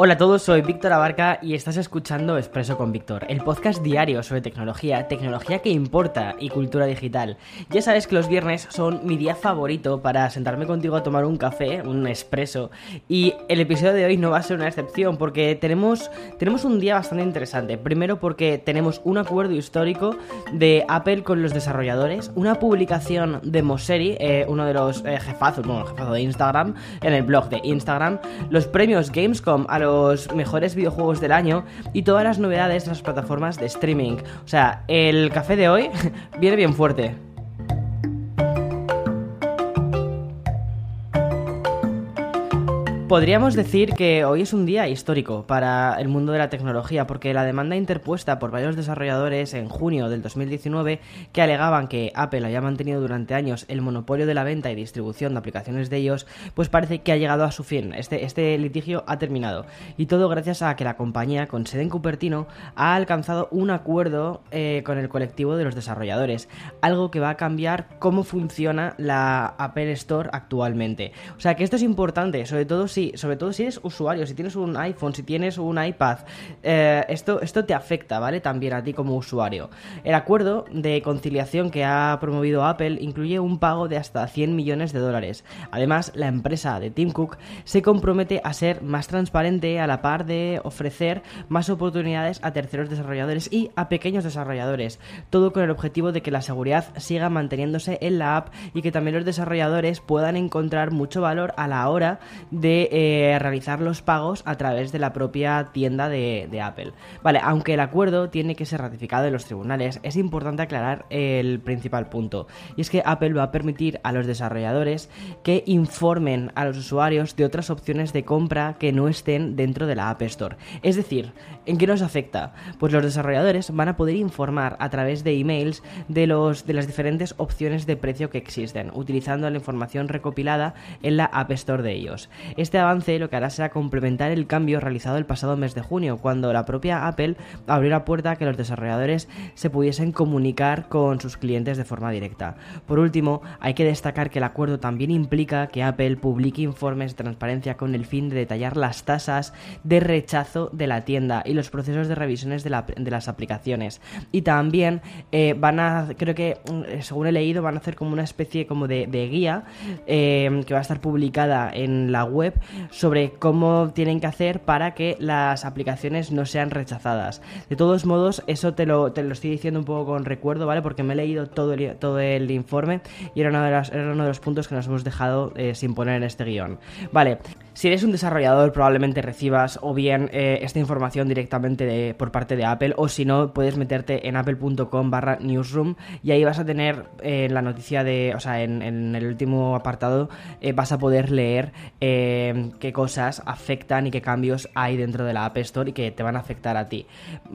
Hola a todos, soy Víctor Abarca y estás escuchando Expreso con Víctor, el podcast diario sobre tecnología, tecnología que importa y cultura digital. Ya sabes que los viernes son mi día favorito para sentarme contigo a tomar un café, un expreso, y el episodio de hoy no va a ser una excepción porque tenemos, tenemos un día bastante interesante. Primero porque tenemos un acuerdo histórico de Apple con los desarrolladores, una publicación de Mosseri, eh, uno de los eh, jefazos, bueno, jefazo de Instagram, en el blog de Instagram, los premios Gamescom a los los mejores videojuegos del año y todas las novedades de las plataformas de streaming. O sea, el café de hoy viene bien fuerte. Podríamos decir que hoy es un día histórico para el mundo de la tecnología porque la demanda interpuesta por varios desarrolladores en junio del 2019 que alegaban que Apple había mantenido durante años el monopolio de la venta y distribución de aplicaciones de ellos, pues parece que ha llegado a su fin. Este, este litigio ha terminado y todo gracias a que la compañía con sede en Cupertino ha alcanzado un acuerdo eh, con el colectivo de los desarrolladores, algo que va a cambiar cómo funciona la Apple Store actualmente. O sea que esto es importante, sobre todo si sobre todo si eres usuario, si tienes un iPhone, si tienes un iPad, eh, esto, esto te afecta, ¿vale? También a ti como usuario. El acuerdo de conciliación que ha promovido Apple incluye un pago de hasta 100 millones de dólares. Además, la empresa de Tim Cook se compromete a ser más transparente a la par de ofrecer más oportunidades a terceros desarrolladores y a pequeños desarrolladores, todo con el objetivo de que la seguridad siga manteniéndose en la app y que también los desarrolladores puedan encontrar mucho valor a la hora de eh, realizar los pagos a través de la propia tienda de, Apple. Vale, aunque el acuerdo tiene que ser ratificado en los tribunales, es importante aclarar el principal punto. Y es que Apple va a permitir a los desarrolladores que informen a los usuarios de otras opciones de compra que no estén dentro de la App Store. Es decir, ¿en qué nos afecta? Pues los desarrolladores van a poder informar a través de emails de, los, de las diferentes opciones de precio que existen, utilizando la información recopilada en la App Store de ellos. Este este avance lo que hará será complementar el cambio realizado el pasado mes de junio, cuando la propia Apple abrió la puerta a que los desarrolladores se pudiesen comunicar con sus clientes de forma directa. Por último, hay que destacar que el acuerdo también implica que Apple publique informes de transparencia con el fin de detallar las tasas de rechazo de la tienda y los procesos de revisiones de, las aplicaciones. Y también eh, van a, creo que mm, según he leído, van a hacer como una especie como de, guía eh, que va a estar publicada en la web sobre cómo tienen que hacer para que las aplicaciones no sean rechazadas. De todos modos, eso te lo, te lo estoy diciendo un poco con recuerdo, ¿vale? Porque me he leído todo el, todo el informe y era, una de era uno de los puntos que nos hemos dejado eh, sin poner en este guion. Vale. Si eres un desarrollador, probablemente recibas o bien eh, esta información directamente por parte de Apple, o si no, puedes meterte en apple.com barra newsroom y ahí vas a tener en eh, la noticia de, o sea, en, el último apartado, eh, vas a poder leer qué cosas afectan y qué cambios hay dentro de la App Store y que te van a afectar a ti.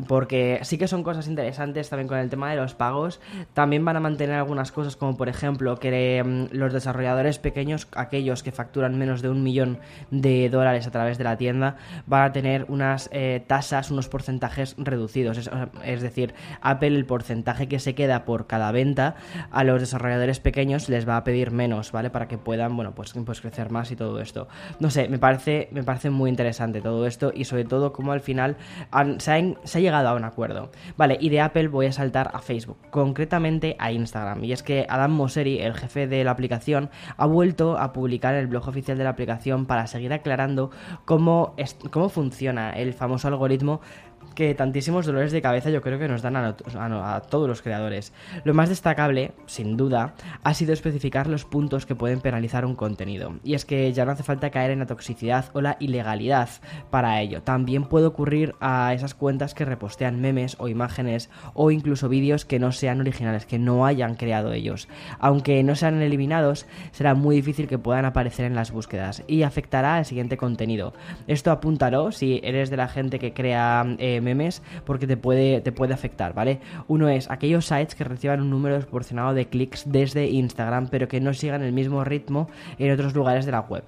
Porque sí que son cosas interesantes también con el tema de los pagos. También van a mantener algunas cosas como, por ejemplo, que mm, los desarrolladores pequeños, aquellos que facturan menos de un millón de dólares a través de la tienda van a tener unas eh, tasas, unos porcentajes reducidos. Es, decir, Apple el porcentaje que se queda por cada venta a los desarrolladores pequeños les va a pedir menos, ¿vale? Para que puedan, bueno, pues, pues crecer más y todo esto. No sé, me parece, me parece muy interesante todo esto y sobre todo cómo al final se, ha, llegado a un acuerdo. Vale, y de Apple voy a saltar a Facebook, concretamente a Instagram. Y es que Adam Mosseri, el jefe de la aplicación, ha vuelto a publicar el blog oficial de la aplicación para seguir aclarando cómo, cómo funciona el famoso algoritmo que tantísimos dolores de cabeza yo creo que nos dan a, todos los creadores. Lo más destacable, sin duda, ha sido especificar los puntos que pueden penalizar un contenido. Y es que ya no hace falta caer en la toxicidad o la ilegalidad para ello. También puede ocurrir a esas cuentas que repostean memes o imágenes o incluso vídeos que no sean originales, que no hayan creado ellos. Aunque no sean eliminados, será muy difícil que puedan aparecer en las búsquedas y afectará al siguiente contenido. Esto apúntalo si eres de la gente que crea eh, memes porque te puede, te puede afectar, ¿vale? Uno es aquellos sites que reciban un número desproporcionado de clics desde Instagram pero que no sigan el mismo ritmo en otros lugares de la web.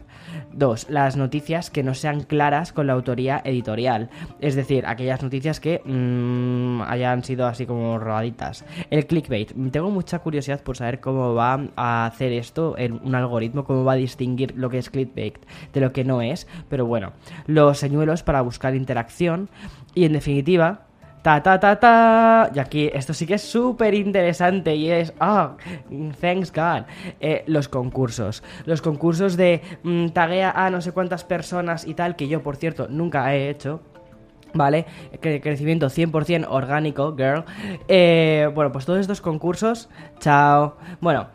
Dos, las noticias que no sean claras con la autoría editorial, es decir, aquellas noticias que mm, hayan sido así como rodaditas. El clickbait, tengo mucha curiosidad por saber cómo va a hacer esto un algoritmo, cómo va a distinguir lo que es clickbait de lo que no es, pero bueno, los señuelos para buscar interacción y en definitiva, ta ta ta ta. Y aquí esto sí que es súper interesante y es, ah, thanks God, eh, los concursos. Los concursos de mm, taguea a no sé cuántas personas y tal, que yo por cierto nunca he hecho. ¿Vale? crecimiento 100% orgánico, girl. Eh, bueno, pues todos estos concursos, chao. Bueno,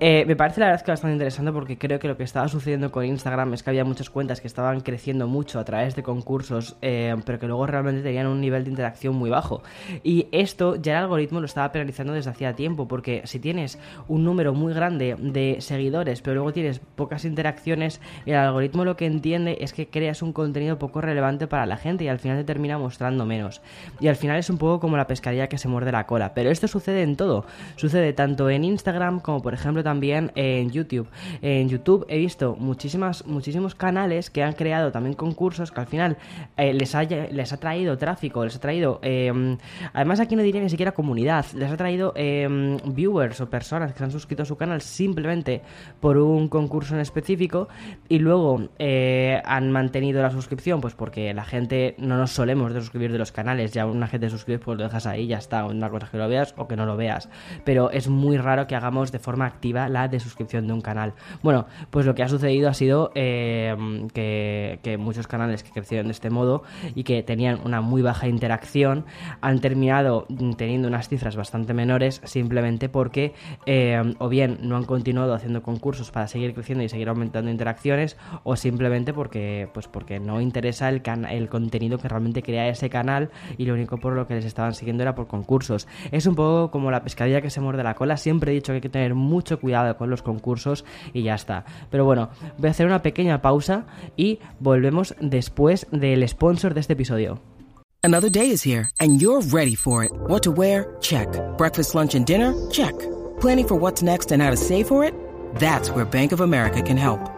eh, me parece la verdad que bastante interesante porque creo que lo que estaba sucediendo con Instagram es que había muchas cuentas que estaban creciendo mucho a través de concursos, eh, pero que luego realmente tenían un nivel de interacción muy bajo. Y esto ya el algoritmo lo estaba penalizando desde hacía tiempo, porque si tienes un número muy grande de seguidores, pero luego tienes pocas interacciones, el algoritmo lo que entiende es que creas un contenido poco relevante para la gente y al final te mostrando menos. Y al final es un poco como la pescadilla que se muerde la cola. Pero esto sucede en todo. Sucede tanto en Instagram como por ejemplo también en YouTube. En YouTube he visto muchísimas, muchísimos canales que han creado también concursos que al final eh, les, les ha traído tráfico, les ha traído... Em, además aquí no diría ni siquiera comunidad, les ha traído em, viewers o personas que se han suscrito a su canal simplemente por un concurso en específico y luego eh, han mantenido la suscripción pues porque la gente no nos de suscribir de los canales, ya una gente suscribe pues lo dejas ahí, ya está, una cosa que lo veas o que no lo veas, pero es muy raro que hagamos de forma activa la de suscripción de un canal. Bueno, pues lo que ha sucedido ha sido eh, que, muchos canales que crecieron de este modo y que tenían una muy baja interacción han terminado teniendo unas cifras bastante menores simplemente porque eh, o bien no han continuado haciendo concursos para seguir creciendo y seguir aumentando interacciones o simplemente porque pues porque no interesa el, el contenido que realmente crea ese canal y lo único por lo que les estaban siguiendo era por concursos. Es un poco como la pescadilla que se muerde la cola. Siempre he dicho que hay que tener mucho cuidado con los concursos y ya está. Pero bueno, voy a hacer una pequeña pausa y volvemos después del sponsor de este episodio. Another day is here and you're ready for it. What to wear? Check. Breakfast, lunch and dinner? Check. Planning for what's next and how to save for it? That's where Bank of America can help.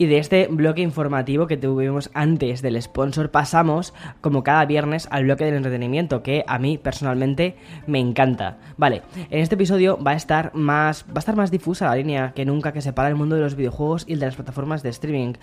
Y de este bloque informativo que tuvimos antes del sponsor pasamos, como cada viernes, al bloque del entretenimiento, que a mí personalmente me encanta. Vale, en este episodio va a estar más, va a estar más difusa la línea que nunca que separa el mundo de los videojuegos y el de las plataformas de streaming.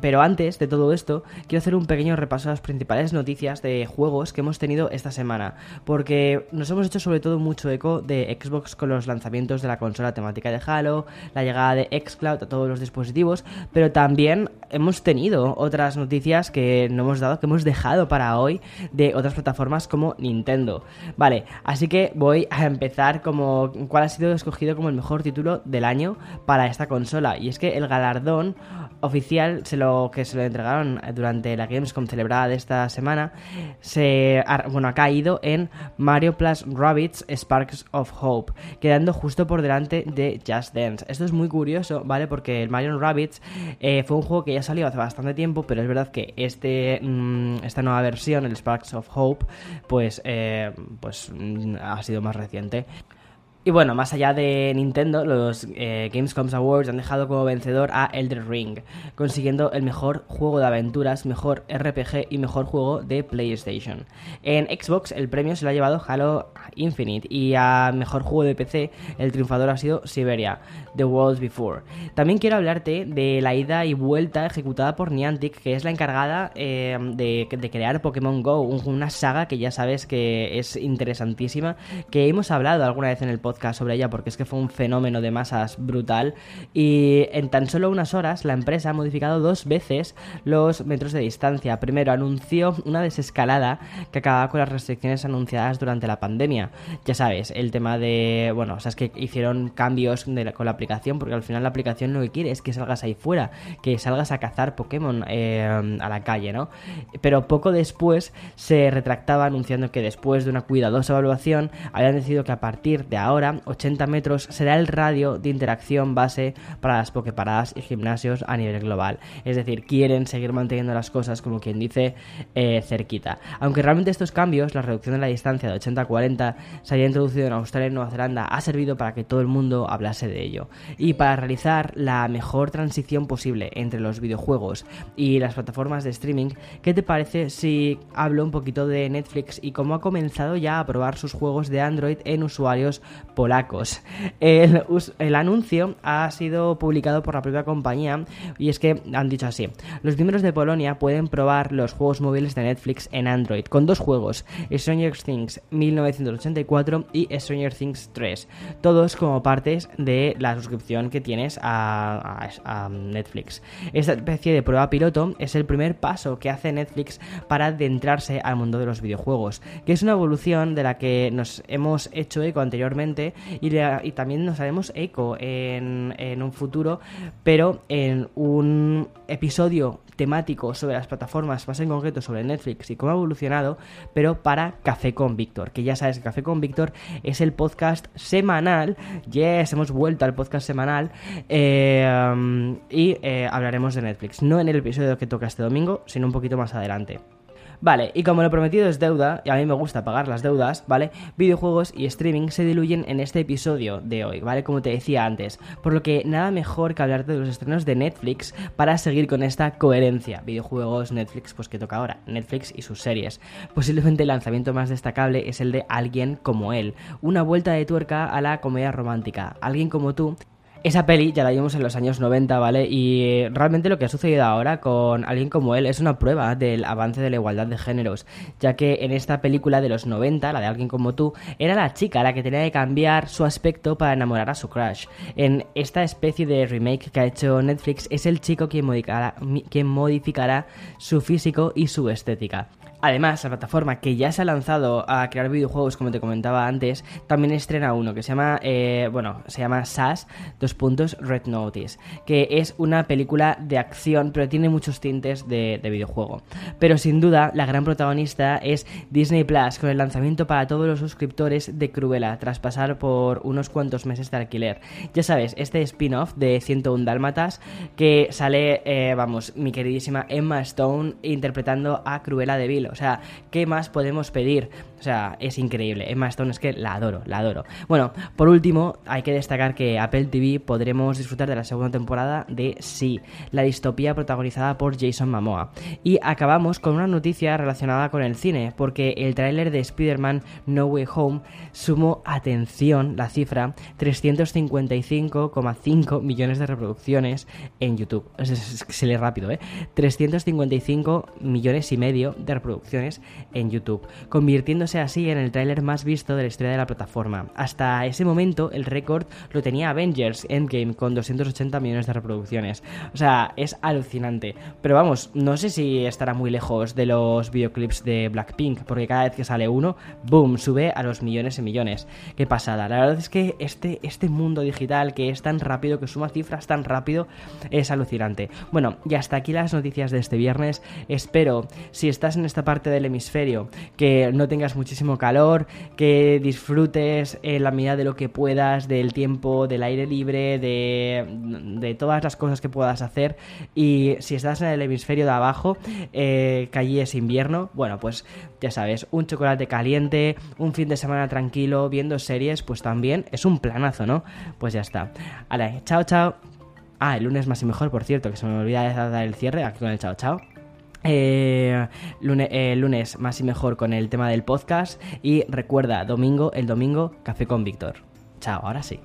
Pero antes de todo esto, quiero hacer un pequeño repaso a las principales noticias de juegos que hemos tenido esta semana, porque nos hemos hecho sobre todo mucho eco de Xbox con los lanzamientos de la consola temática de Halo, la llegada de Xcloud a todos los dispositivos, pero también hemos tenido otras noticias que no hemos dado, que hemos dejado para hoy de otras plataformas como Nintendo. Vale, así que voy a empezar como cuál ha sido escogido como el mejor título del año para esta consola. Y es que el galardón oficial se lo que se lo entregaron durante la Gamescom celebrada de esta semana se ha, bueno ha caído en Mario Plus Rabbits Sparks of Hope quedando justo por delante de Just Dance esto es muy curioso vale porque el Mario Rabbits eh, fue un juego que ya salió hace bastante tiempo pero es verdad que este mm, esta nueva versión el Sparks of Hope pues eh, pues mm, ha sido más reciente y bueno, más allá de Nintendo, los eh, Gamescom Awards han dejado como vencedor a Elder Ring, consiguiendo el mejor juego de aventuras, mejor RPG y mejor juego de PlayStation. En Xbox el premio se lo ha llevado Halo Infinite y a mejor juego de PC el triunfador ha sido Siberia. The World Before. También quiero hablarte de la ida y vuelta ejecutada por Niantic, que es la encargada eh, de, crear Pokémon Go, una saga que ya sabes que es interesantísima, que hemos hablado alguna vez en el podcast sobre ella porque es que fue un fenómeno de masas brutal y en tan solo unas horas la empresa ha modificado dos veces los metros de distancia. Primero anunció una desescalada que acababa con las restricciones anunciadas durante la pandemia. Ya sabes, el tema de, bueno, o sea, es que hicieron cambios con la aplicación porque al final la aplicación lo que quiere es que salgas ahí fuera, que salgas a cazar Pokémon eh, a la calle, ¿no? Pero poco después se retractaba anunciando que después de una cuidadosa evaluación habían decidido que a partir de ahora 80 metros será el radio de interacción base para las Poképaradas y gimnasios a nivel global. Es decir, quieren seguir manteniendo las cosas como quien dice eh, cerquita. Aunque realmente estos cambios, la reducción de la distancia de 80 a 40 se había introducido en Australia y Nueva Zelanda, ha servido para que todo el mundo hablase de ello. Y para realizar la mejor transición posible entre los videojuegos y las plataformas de streaming, ¿qué te parece si hablo un poquito de Netflix y cómo ha comenzado ya a probar sus juegos de Android en usuarios polacos? El, anuncio ha sido publicado por la propia compañía y es que han dicho así, los miembros de Polonia pueden probar los juegos móviles de Netflix en Android con dos juegos, Stranger Things 1984 y Stranger Things 3, todos como partes de la suscripción que tienes a, Netflix. Esta especie de prueba piloto es el primer paso que hace Netflix para adentrarse al mundo de los videojuegos, que es una evolución de la que nos hemos hecho eco anteriormente y, también nos haremos eco en, en un futuro, pero en un episodio temático sobre las plataformas, más en concreto sobre Netflix y cómo ha evolucionado, pero para Café con Víctor, que ya sabes que Café con Víctor es el podcast semanal, yes, hemos vuelto al podcast semanal eh, y eh, hablaremos de Netflix, no en el episodio que toca este domingo, sino un poquito más adelante. Vale, y como lo prometido es deuda, y a mí me gusta pagar las deudas, ¿vale? Videojuegos y streaming se diluyen en este episodio de hoy, ¿vale? Como te decía antes. Por lo que nada mejor que hablarte de los estrenos de Netflix para seguir con esta coherencia. Videojuegos, Netflix, pues que toca ahora, Netflix y sus series. Posiblemente el lanzamiento más destacable es el de Alguien como él, una vuelta de tuerca a la comedia romántica. Alguien como tú esa peli ya la vimos en los años 90, ¿vale? Y realmente lo que ha sucedido ahora con alguien como él es una prueba del avance de la igualdad de géneros, ya que en esta película de los 90, la de alguien como tú, era la chica la que tenía que cambiar su aspecto para enamorar a su crush. En esta especie de remake que ha hecho Netflix es el chico quien modificará, quien modificará su físico y su estética. Además, la plataforma que ya se ha lanzado a crear videojuegos, como te comentaba antes, también estrena uno que se llama, eh, bueno, se llama SAS, Red Notice, que es una película de acción, pero tiene muchos tintes de, videojuego. Pero sin duda, la gran protagonista es Disney Plus, con el lanzamiento para todos los suscriptores de Cruella, tras pasar por unos cuantos meses de alquiler. Ya sabes, este spin-off de 101 Dálmatas, que sale, eh, vamos, mi queridísima Emma Stone interpretando a Cruella de Vil o sea, ¿qué más podemos pedir? O sea, es increíble. Emma Stone es que la adoro, la adoro. Bueno, por último, hay que destacar que Apple TV podremos disfrutar de la segunda temporada de Sí, la distopía protagonizada por Jason Momoa. Y acabamos con una noticia relacionada con el cine, porque el tráiler de Spider-Man No Way Home sumó, atención, la cifra, 355,5 millones de reproducciones en YouTube. se lee rápido, ¿eh? 355 millones y medio de reproducciones en YouTube, convirtiéndose así en el tráiler más visto de la historia de la plataforma. Hasta ese momento el récord lo tenía Avengers Endgame con 280 millones de reproducciones. O sea, es alucinante. Pero vamos, no sé si estará muy lejos de los videoclips de Blackpink, porque cada vez que sale uno, boom, sube a los millones y millones. Qué pasada. La verdad es que este, este mundo digital que es tan rápido, que suma cifras tan rápido, es alucinante. Bueno, y hasta aquí las noticias de este viernes. Espero, si estás en esta parte del hemisferio, que no tengas muchísimo calor, que disfrutes en la medida de lo que puedas del tiempo, del aire libre, de, todas las cosas que puedas hacer. Y si estás en el hemisferio de abajo, eh, que allí es invierno, bueno, pues ya sabes, un chocolate caliente, un fin de semana tranquilo, viendo series, pues también es un planazo, ¿no? Pues ya está. Vale, chao, chao. Ah, el lunes más y mejor, por cierto, que se me olvida de dar el cierre aquí con el chao, chao. Eh, lunes, eh, lunes más y mejor con el tema del podcast y recuerda, domingo, el domingo, café con Víctor. Chao, ahora sí.